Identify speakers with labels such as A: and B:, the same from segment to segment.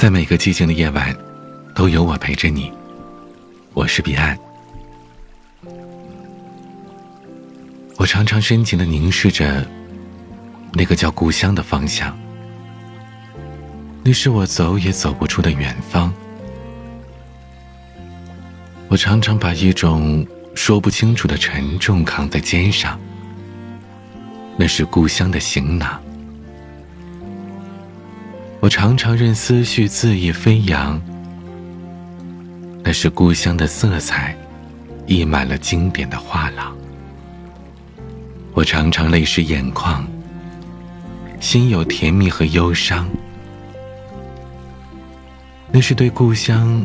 A: 在每个寂静的夜晚，都有我陪着你。我是彼岸。我常常深情的凝视着那个叫故乡的方向，那是我走也走不出的远方。我常常把一种说不清楚的沉重扛在肩上，那是故乡的行囊。我常常任思绪恣意飞扬，那是故乡的色彩，溢满了经典的画廊。我常常泪湿眼眶，心有甜蜜和忧伤，那是对故乡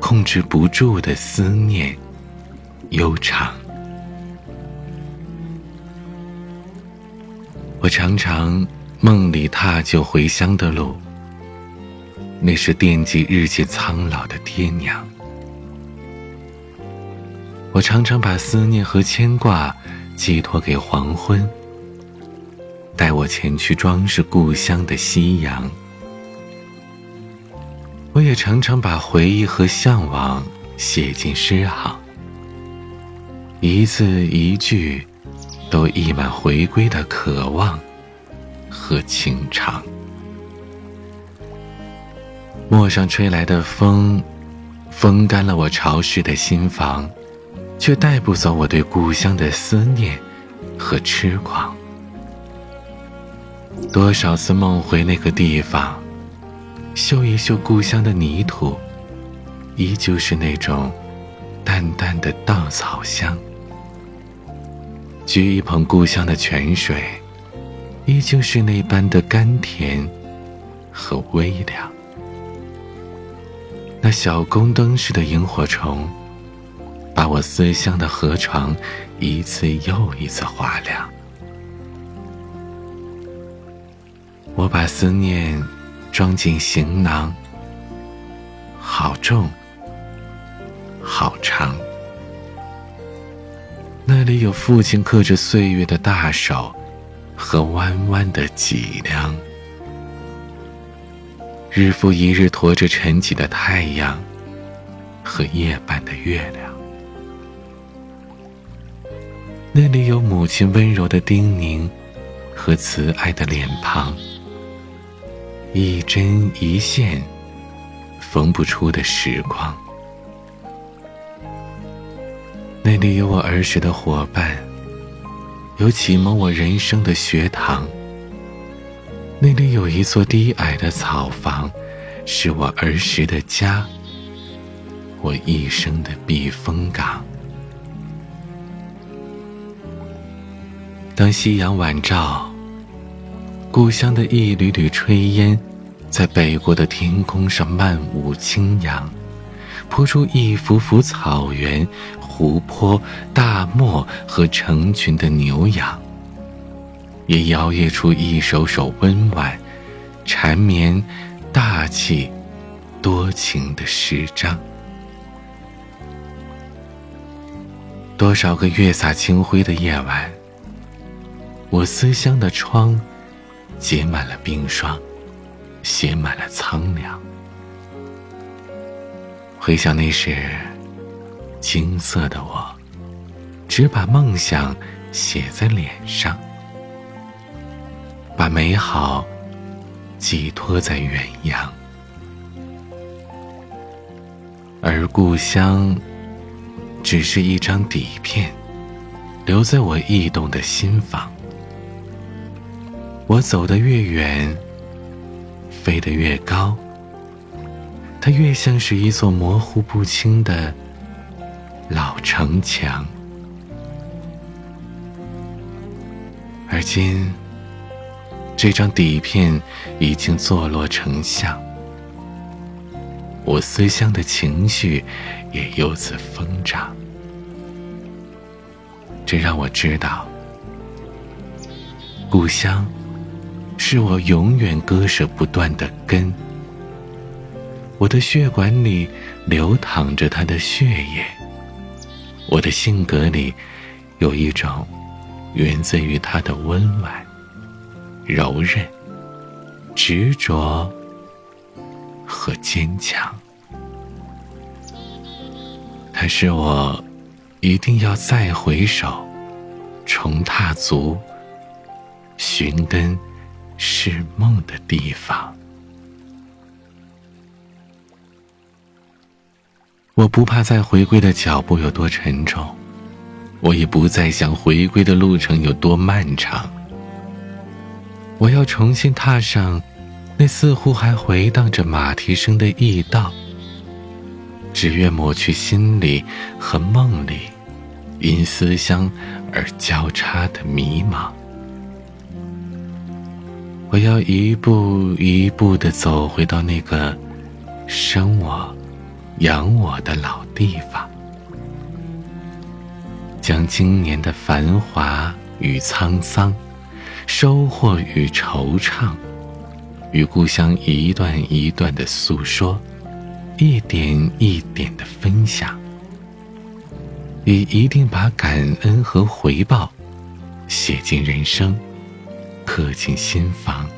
A: 控制不住的思念、悠长。我常常梦里踏就回乡的路。那是惦记日渐苍老的爹娘。我常常把思念和牵挂寄托给黄昏，带我前去装饰故乡的夕阳。我也常常把回忆和向往写进诗行，一字一句都溢满回归的渴望和情长。陌上吹来的风，风干了我潮湿的心房，却带不走我对故乡的思念和痴狂。多少次梦回那个地方，嗅一嗅故乡的泥土，依旧是那种淡淡的稻草香；掬一捧故乡的泉水，依旧是那般的甘甜和微凉。那小宫灯似的萤火虫，把我思乡的河床一次又一次划亮。我把思念装进行囊，好重，好长。那里有父亲刻着岁月的大手和弯弯的脊梁。日复一日驮着晨起的太阳和夜半的月亮，那里有母亲温柔的叮咛和慈爱的脸庞，一针一线缝不出的时光。那里有我儿时的伙伴，有启蒙我人生的学堂。那里有一座低矮的草房，是我儿时的家，我一生的避风港。当夕阳晚照，故乡的一缕缕炊烟，在北国的天空上漫舞轻扬，铺出一幅幅草原、湖泊、大漠和成群的牛羊。也摇曳出一首首温婉、缠绵、大气、多情的诗章。多少个月洒清辉的夜晚，我思乡的窗结满了冰霜，写满了苍凉。回想那时青涩的我，只把梦想写在脸上。把美好寄托在远洋，而故乡只是一张底片，留在我异动的心房。我走得越远，飞得越高，它越像是一座模糊不清的老城墙。而今。这张底片已经坐落成像，我思乡的情绪也由此疯长。这让我知道，故乡是我永远割舍不断的根。我的血管里流淌着他的血液，我的性格里有一种源自于他的温婉。柔韧、执着和坚强。它是我一定要再回首、重踏足、寻根是梦的地方。我不怕再回归的脚步有多沉重，我也不再想回归的路程有多漫长。我要重新踏上那似乎还回荡着马蹄声的驿道，只愿抹去心里和梦里因思乡而交叉的迷茫。我要一步一步地走回到那个生我。养我的老地方，将今年的繁华与沧桑，收获与惆怅，与故乡一段一段的诉说，一点一点的分享，也一定把感恩和回报写进人生，刻进心房，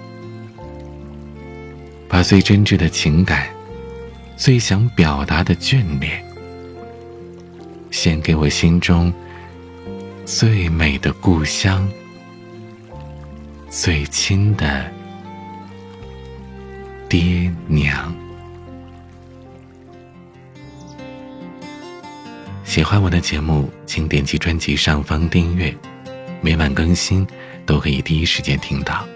A: 把最真挚的情感。最想表达的眷恋，献给我心中最美的故乡，最亲的爹娘。喜欢我的节目，请点击专辑上方订阅，每晚更新都可以第一时间听到。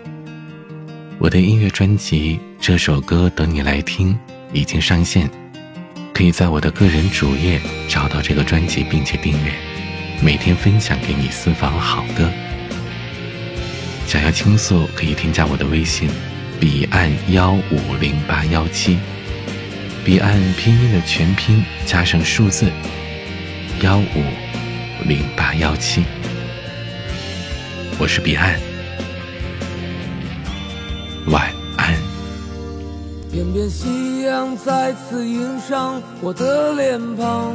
A: 我的音乐专辑《这首歌等你来听》。已经上线，可以在我的个人主页找到这个专辑，并且订阅，每天分享给你私房好歌。想要倾诉，可以添加我的微信：彼岸幺五零八幺七，彼岸拼音的全拼加上数字幺五零八幺七。我是彼岸，晚安。
B: 偏偏夕阳再次映上我的脸庞，